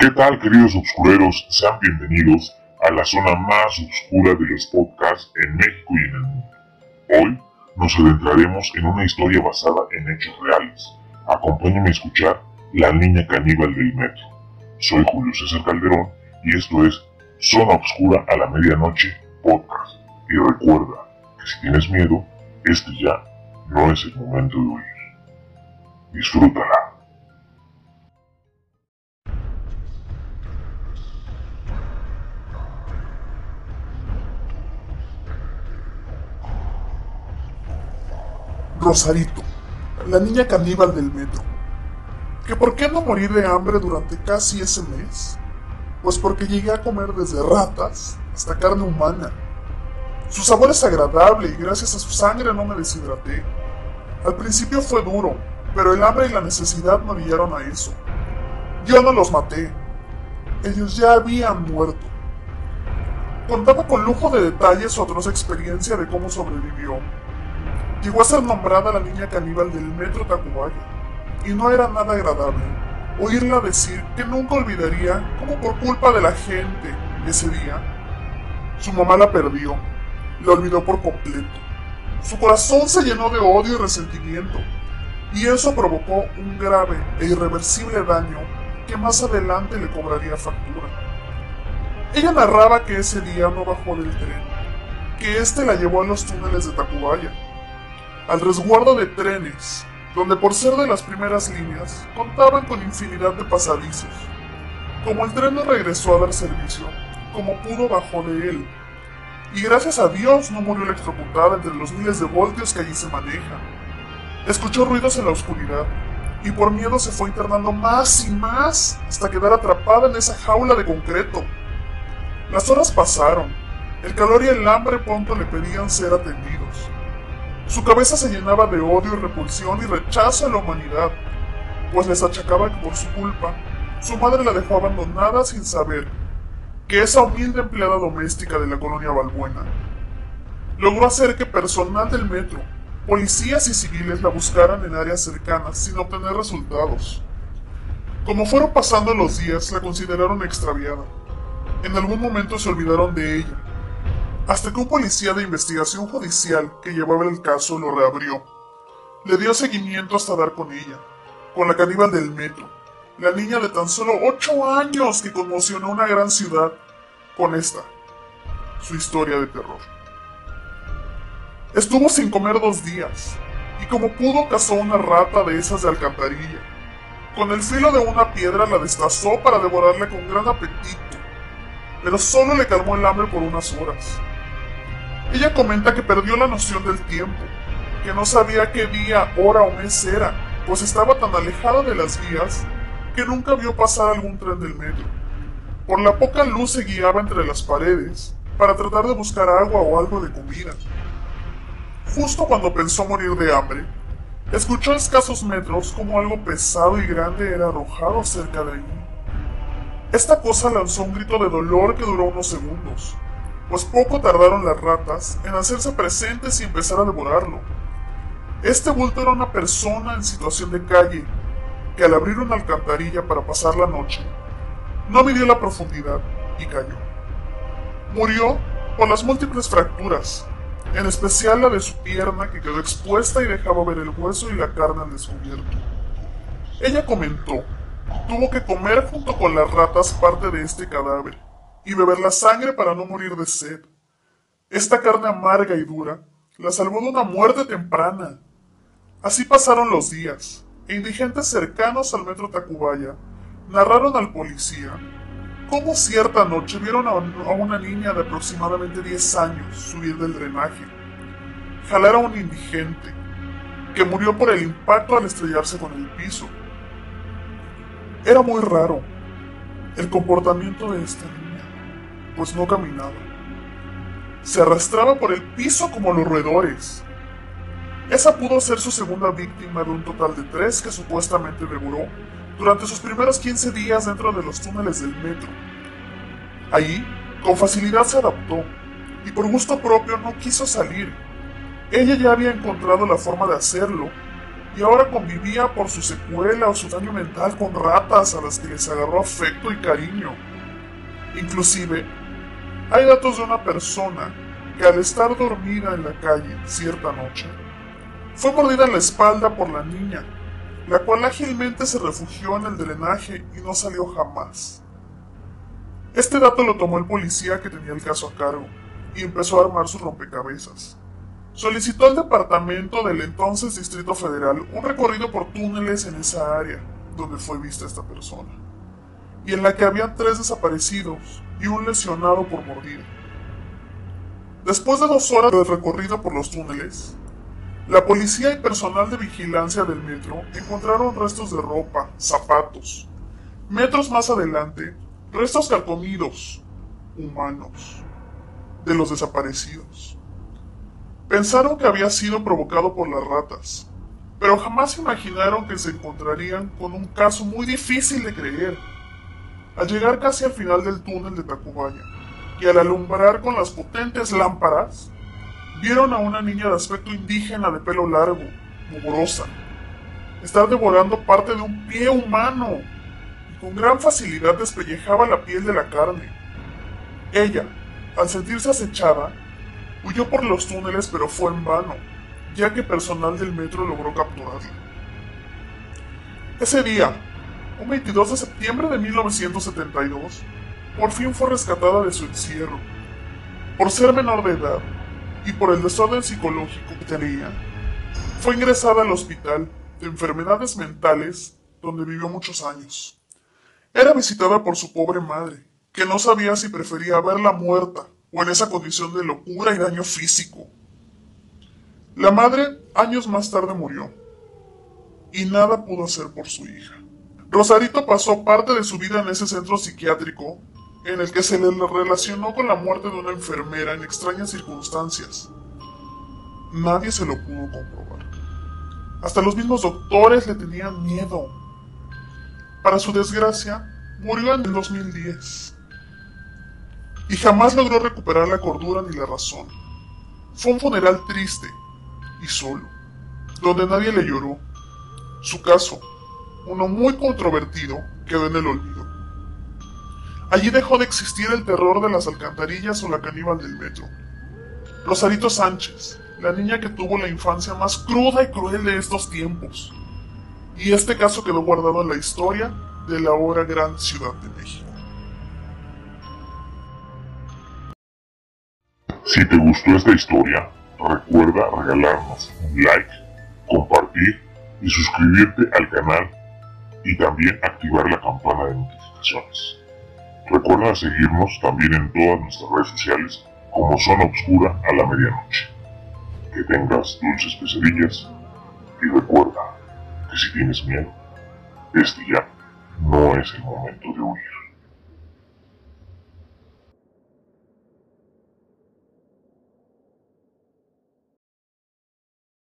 ¿Qué tal, queridos obscureros? Sean bienvenidos a la zona más oscura de los podcasts en México y en el mundo. Hoy nos adentraremos en una historia basada en hechos reales. Acompáñenme a escuchar La Niña Caníbal del Metro. Soy Julio César Calderón y esto es Zona Oscura a la Medianoche Podcast. Y recuerda que si tienes miedo, este ya no es el momento de huir. Disfrútala. Rosarito, la niña caníbal del metro. ¿Que por qué no morir de hambre durante casi ese mes? Pues porque llegué a comer desde ratas hasta carne humana. Su sabor es agradable y gracias a su sangre no me deshidraté. Al principio fue duro, pero el hambre y la necesidad me orillaron a eso. Yo no los maté. Ellos ya habían muerto. Contaba con lujo de detalles su atroz experiencia de cómo sobrevivió. Llegó a ser nombrada la niña caníbal del metro Tacubaya, y no era nada agradable oírla decir que nunca olvidaría cómo por culpa de la gente ese día, su mamá la perdió, la olvidó por completo. Su corazón se llenó de odio y resentimiento, y eso provocó un grave e irreversible daño que más adelante le cobraría factura. Ella narraba que ese día no bajó del tren, que éste la llevó a los túneles de Tacubaya, al resguardo de trenes, donde por ser de las primeras líneas contaban con infinidad de pasadizos. Como el tren no regresó a dar servicio, como pudo bajó de él, y gracias a Dios no murió electrocutada entre los miles de voltios que allí se manejan. Escuchó ruidos en la oscuridad, y por miedo se fue internando más y más hasta quedar atrapada en esa jaula de concreto. Las horas pasaron, el calor y el hambre pronto le pedían ser atendidos. Su cabeza se llenaba de odio y repulsión y rechazo a la humanidad, pues les achacaba que por su culpa, su madre la dejó abandonada sin saber que esa humilde empleada doméstica de la colonia Balbuena logró hacer que personal del metro, policías y civiles la buscaran en áreas cercanas sin obtener resultados. Como fueron pasando los días, la consideraron extraviada. En algún momento se olvidaron de ella hasta que un policía de investigación judicial que llevaba el caso lo reabrió. Le dio seguimiento hasta dar con ella, con la caníbal del metro, la niña de tan solo ocho años que conmocionó una gran ciudad con esta, su historia de terror. Estuvo sin comer dos días, y como pudo cazó una rata de esas de alcantarilla. Con el filo de una piedra la destazó para devorarla con gran apetito, pero solo le calmó el hambre por unas horas. Ella comenta que perdió la noción del tiempo, que no sabía qué día, hora o mes era, pues estaba tan alejada de las vías que nunca vio pasar algún tren del metro. Por la poca luz se guiaba entre las paredes para tratar de buscar agua o algo de comida. Justo cuando pensó morir de hambre, escuchó a escasos metros como algo pesado y grande era arrojado cerca de allí. Esta cosa lanzó un grito de dolor que duró unos segundos, pues poco tardaron las ratas en hacerse presentes y empezar a devorarlo. Este bulto era una persona en situación de calle, que al abrir una alcantarilla para pasar la noche, no midió la profundidad y cayó. Murió por las múltiples fracturas, en especial la de su pierna que quedó expuesta y dejaba ver el hueso y la carne al descubierto. Ella comentó, tuvo que comer junto con las ratas parte de este cadáver y beber la sangre para no morir de sed. Esta carne amarga y dura la salvó de una muerte temprana. Así pasaron los días, e indigentes cercanos al metro Tacubaya narraron al policía cómo cierta noche vieron a, una niña de aproximadamente 10 años subir del drenaje, jalar a un indigente, que murió por el impacto al estrellarse con el piso. Era muy raro el comportamiento de esta niña pues no caminaba. Se arrastraba por el piso como los roedores. Esa pudo ser su segunda víctima de un total de tres que supuestamente devoró durante sus primeros 15 días dentro de los túneles del metro. Allí, con facilidad se adaptó y por gusto propio no quiso salir. Ella ya había encontrado la forma de hacerlo y ahora convivía por su secuela o su daño mental con ratas a las que les agarró afecto y cariño. Inclusive, hay datos de una persona que al estar dormida en la calle cierta noche, fue mordida en la espalda por la niña, la cual ágilmente se refugió en el drenaje y no salió jamás. Este dato lo tomó el policía que tenía el caso a cargo y empezó a armar sus rompecabezas. Solicitó al departamento del entonces Distrito Federal un recorrido por túneles en esa área donde fue vista esta persona, y en la que había tres desaparecidos y un lesionado por mordida. Después de dos horas de recorrido por los túneles, la policía y personal de vigilancia del metro encontraron restos de ropa, zapatos. Metros más adelante, restos calcomidos, humanos, de los desaparecidos. Pensaron que había sido provocado por las ratas, pero jamás imaginaron que se encontrarían con un caso muy difícil de creer. Al llegar casi al final del túnel de Tacubaya, y al alumbrar con las potentes lámparas, vieron a una niña de aspecto indígena de pelo largo, mugrosa, estar devorando parte de un pie humano y con gran facilidad despellejaba la piel de la carne. Ella, al sentirse acechada, huyó por los túneles pero fue en vano, ya que personal del metro logró capturarla. Ese día, un 22 de septiembre de 1972, por fin fue rescatada de su encierro. Por ser menor de edad y por el desorden psicológico que tenía, fue ingresada al hospital de enfermedades mentales donde vivió muchos años. Era visitada por su pobre madre, que no sabía si prefería verla muerta o en esa condición de locura y daño físico. La madre años más tarde murió y nada pudo hacer por su hija. Rosarito pasó parte de su vida en ese centro psiquiátrico en el que se le relacionó con la muerte de una enfermera en extrañas circunstancias. Nadie se lo pudo comprobar. Hasta los mismos doctores le tenían miedo. Para su desgracia, murió en el 2010. Y jamás logró recuperar la cordura ni la razón. Fue un funeral triste y solo, donde nadie le lloró. Su caso, uno muy controvertido, quedó en el olvido. Allí dejó de existir el terror de las alcantarillas o la caníbal del metro. Rosarito Sánchez, la niña que tuvo la infancia más cruda y cruel de estos tiempos. Y este caso quedó guardado en la historia de la ahora gran Ciudad de México. Si te gustó esta historia, recuerda regalarnos un like, compartir y suscribirte al canal y también activar la campana de notificaciones. Recuerda seguirnos también en todas nuestras redes sociales como Zona Obscura a la medianoche. Que tengas dulces pesadillas y recuerda que si tienes miedo, este ya no es el momento de huir.